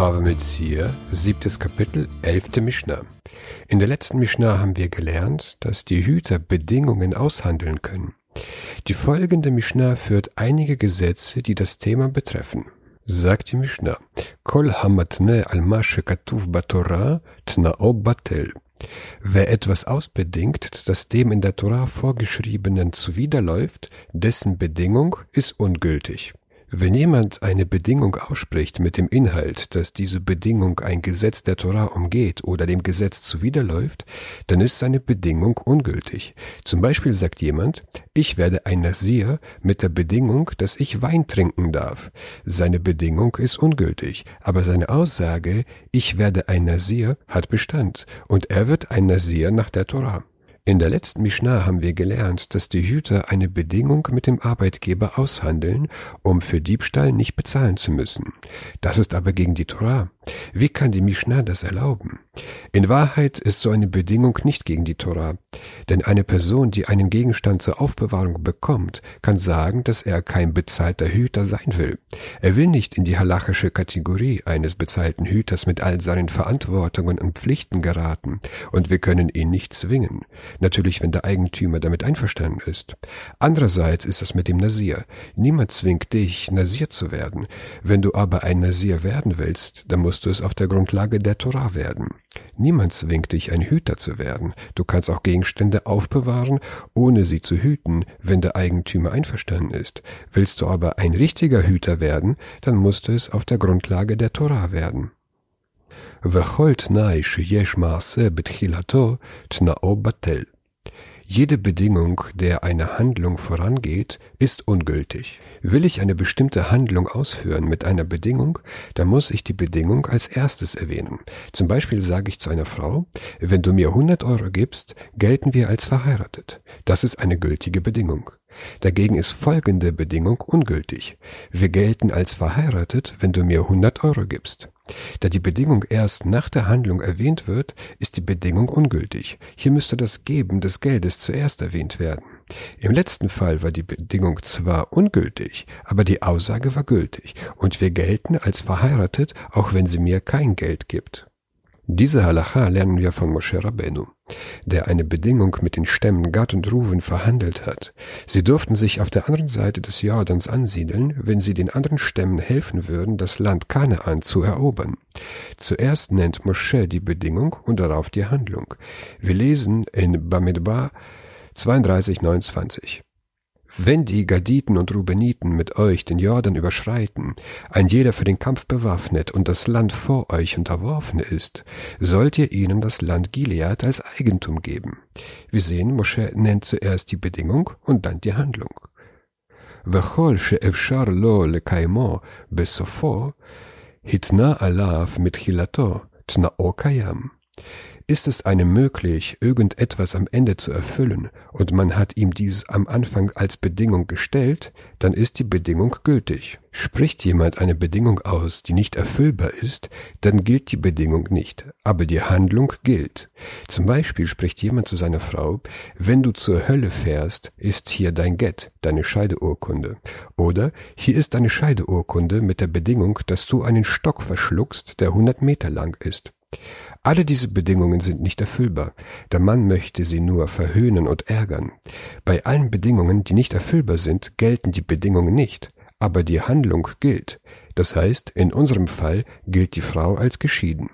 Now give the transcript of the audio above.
Bava Metzir, siebtes Kapitel, elfte Mishnah. In der letzten Mishnah haben wir gelernt, dass die Hüter Bedingungen aushandeln können. Die folgende Mishnah führt einige Gesetze, die das Thema betreffen. Sagt die Mishnah, Kol hamatne al katuv batorah tnao batel. Wer etwas ausbedingt, das dem in der Torah vorgeschriebenen zuwiderläuft, dessen Bedingung ist ungültig. Wenn jemand eine Bedingung ausspricht mit dem Inhalt, dass diese Bedingung ein Gesetz der Torah umgeht oder dem Gesetz zuwiderläuft, dann ist seine Bedingung ungültig. Zum Beispiel sagt jemand, ich werde ein Nasir mit der Bedingung, dass ich Wein trinken darf. Seine Bedingung ist ungültig, aber seine Aussage, ich werde ein Nasir, hat Bestand und er wird ein Nasir nach der Torah. In der letzten Mishnah haben wir gelernt, dass die Hüter eine Bedingung mit dem Arbeitgeber aushandeln, um für Diebstahl nicht bezahlen zu müssen. Das ist aber gegen die Torah. Wie kann die Mishnah das erlauben? In Wahrheit ist so eine Bedingung nicht gegen die Torah, denn eine Person, die einen Gegenstand zur Aufbewahrung bekommt, kann sagen, dass er kein bezahlter Hüter sein will. Er will nicht in die halachische Kategorie eines bezahlten Hüters mit all seinen Verantwortungen und Pflichten geraten, und wir können ihn nicht zwingen. Natürlich, wenn der Eigentümer damit einverstanden ist. Andererseits ist es mit dem Nasir. Niemand zwingt dich, Nasir zu werden. Wenn du aber ein Nasir werden willst, dann musst du es auf der Grundlage der Torah werden. Niemand zwingt dich, ein Hüter zu werden. Du kannst auch Gegenstände aufbewahren, ohne sie zu hüten, wenn der Eigentümer einverstanden ist. Willst du aber ein richtiger Hüter werden, dann musst du es auf der Grundlage der Torah werden. וכל תנאי שיש מעשה בתחילתו, תנאו בטל. Jede Bedingung, der eine Handlung vorangeht, ist ungültig. Will ich eine bestimmte Handlung ausführen mit einer Bedingung, dann muss ich die Bedingung als erstes erwähnen. Zum Beispiel sage ich zu einer Frau, wenn du mir 100 Euro gibst, gelten wir als verheiratet. Das ist eine gültige Bedingung. Dagegen ist folgende Bedingung ungültig. Wir gelten als verheiratet, wenn du mir 100 Euro gibst. Da die Bedingung erst nach der Handlung erwähnt wird, ist die Bedingung ungültig. Hier müsste das Geben des Geldes zuerst erwähnt werden. Im letzten Fall war die Bedingung zwar ungültig, aber die Aussage war gültig und wir gelten als verheiratet, auch wenn sie mir kein Geld gibt. Diese Halacha lernen wir von Moshe Rabbeinu, der eine Bedingung mit den Stämmen Gad und Ruven verhandelt hat. Sie durften sich auf der anderen Seite des Jordans ansiedeln, wenn sie den anderen Stämmen helfen würden, das Land Kanaan zu erobern. Zuerst nennt Moshe die Bedingung und darauf die Handlung. Wir lesen in Bamidbar 32, 29. Wenn die Gaditen und Rubeniten mit euch den Jordan überschreiten, ein jeder für den Kampf bewaffnet und das Land vor euch unterworfen ist, sollt ihr ihnen das Land Gilead als Eigentum geben. Wir sehen, Mosche nennt zuerst die Bedingung und dann die Handlung. וכל שאפשר לו לקיימו בסופו, התנה עליו מתחילתו תנאו קיים. ist es einem möglich, irgendetwas am Ende zu erfüllen und man hat ihm dies am Anfang als Bedingung gestellt, dann ist die Bedingung gültig. Spricht jemand eine Bedingung aus, die nicht erfüllbar ist, dann gilt die Bedingung nicht, aber die Handlung gilt. Zum Beispiel spricht jemand zu seiner Frau, wenn du zur Hölle fährst, ist hier dein Get, deine Scheideurkunde. Oder hier ist deine Scheideurkunde mit der Bedingung, dass du einen Stock verschluckst, der 100 Meter lang ist. Alle diese Bedingungen sind nicht erfüllbar. Der Mann möchte sie nur verhöhnen und ärgern. Bei allen Bedingungen, die nicht erfüllbar sind, gelten die Bedingungen nicht, aber die Handlung gilt. Das heißt, in unserem Fall gilt die Frau als geschieden.